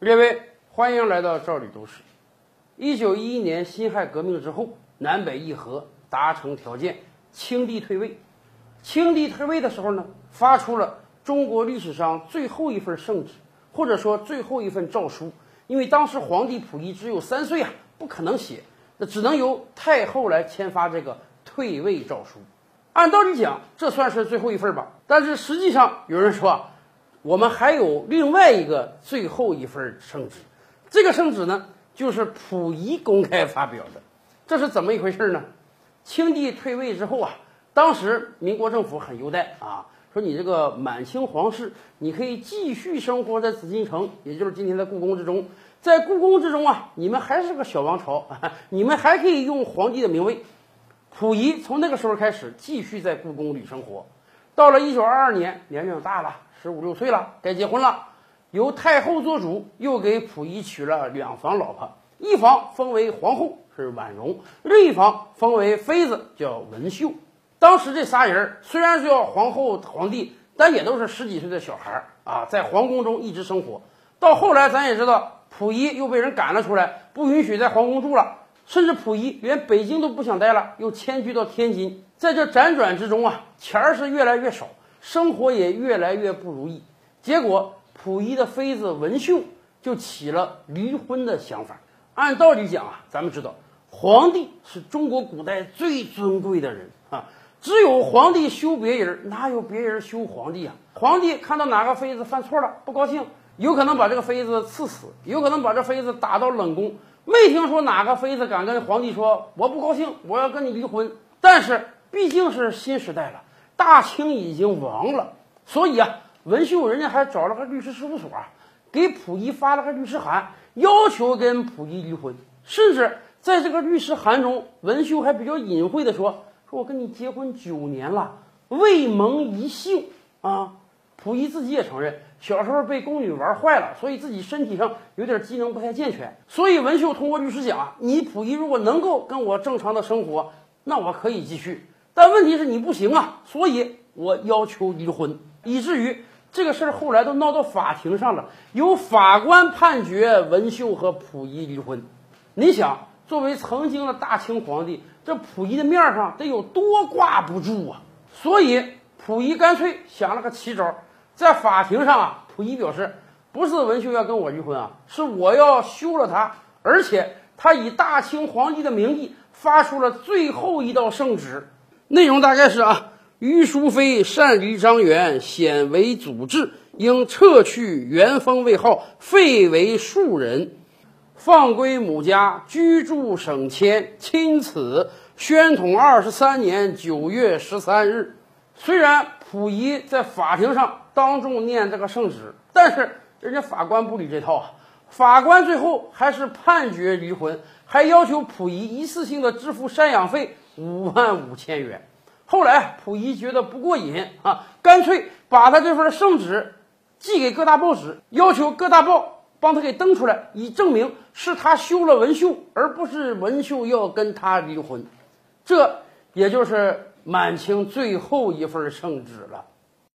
列位，欢迎来到赵李都市。一九一一年辛亥革命之后，南北议和达成条件，清帝退位。清帝退位的时候呢，发出了中国历史上最后一份圣旨，或者说最后一份诏书。因为当时皇帝溥仪只有三岁啊，不可能写，那只能由太后来签发这个退位诏书。按道理讲，这算是最后一份吧。但是实际上，有人说啊，我们还有另外一个最后一份圣旨。这个圣旨呢，就是溥仪公开发表的。这是怎么一回事呢？清帝退位之后啊，当时民国政府很优待啊，说你这个满清皇室，你可以继续生活在紫禁城，也就是今天的故宫之中。在故宫之中啊，你们还是个小王朝，你们还可以用皇帝的名位。溥仪从那个时候开始继续在故宫里生活，到了一九二二年，年龄大了，十五六岁了，该结婚了，由太后做主，又给溥仪娶了两房老婆，一房封为皇后是婉容，另一房封为妃子叫文秀。当时这仨人虽然叫皇后、皇帝，但也都是十几岁的小孩儿啊，在皇宫中一直生活。到后来，咱也知道，溥仪又被人赶了出来，不允许在皇宫住了。甚至溥仪连北京都不想待了，又迁居到天津。在这辗转之中啊，钱儿是越来越少，生活也越来越不如意。结果，溥仪的妃子文绣就起了离婚的想法。按道理讲啊，咱们知道，皇帝是中国古代最尊贵的人啊，只有皇帝休别人，哪有别人休皇帝啊？皇帝看到哪个妃子犯错了，不高兴，有可能把这个妃子赐死，有可能把这妃子打到冷宫。没听说哪个妃子敢跟皇帝说我不高兴，我要跟你离婚。但是毕竟是新时代了，大清已经亡了，所以啊，文秀人家还找了个律师事务所，给溥仪发了个律师函，要求跟溥仪离婚。甚至在这个律师函中，文秀还比较隐晦的说：“说我跟你结婚九年了，未蒙一幸啊。”溥仪自己也承认。小时候被宫女玩坏了，所以自己身体上有点机能不太健全。所以文秀通过律师讲，你溥仪如果能够跟我正常的生活，那我可以继续。但问题是你不行啊，所以我要求离婚。以至于这个事儿后来都闹到法庭上了，由法官判决文秀和溥仪离婚。你想，作为曾经的大清皇帝，这溥仪的面上得有多挂不住啊？所以溥仪干脆想了个奇招。在法庭上啊，溥仪表示，不是文秀要跟我离婚啊，是我要休了他，而且他以大清皇帝的名义发出了最后一道圣旨，内容大概是啊，于淑妃擅离张元，显为祖制，应撤去元封位号，废为庶人，放归母家，居住省迁，钦此宣统二十三年九月十三日。虽然溥仪在法庭上。当众念这个圣旨，但是人家法官不理这套啊！法官最后还是判决离婚，还要求溥仪一次性的支付赡养费五万五千元。后来溥仪觉得不过瘾啊，干脆把他这份圣旨寄给各大报纸，要求各大报帮他给登出来，以证明是他休了文秀，而不是文秀要跟他离婚。这也就是满清最后一份圣旨了。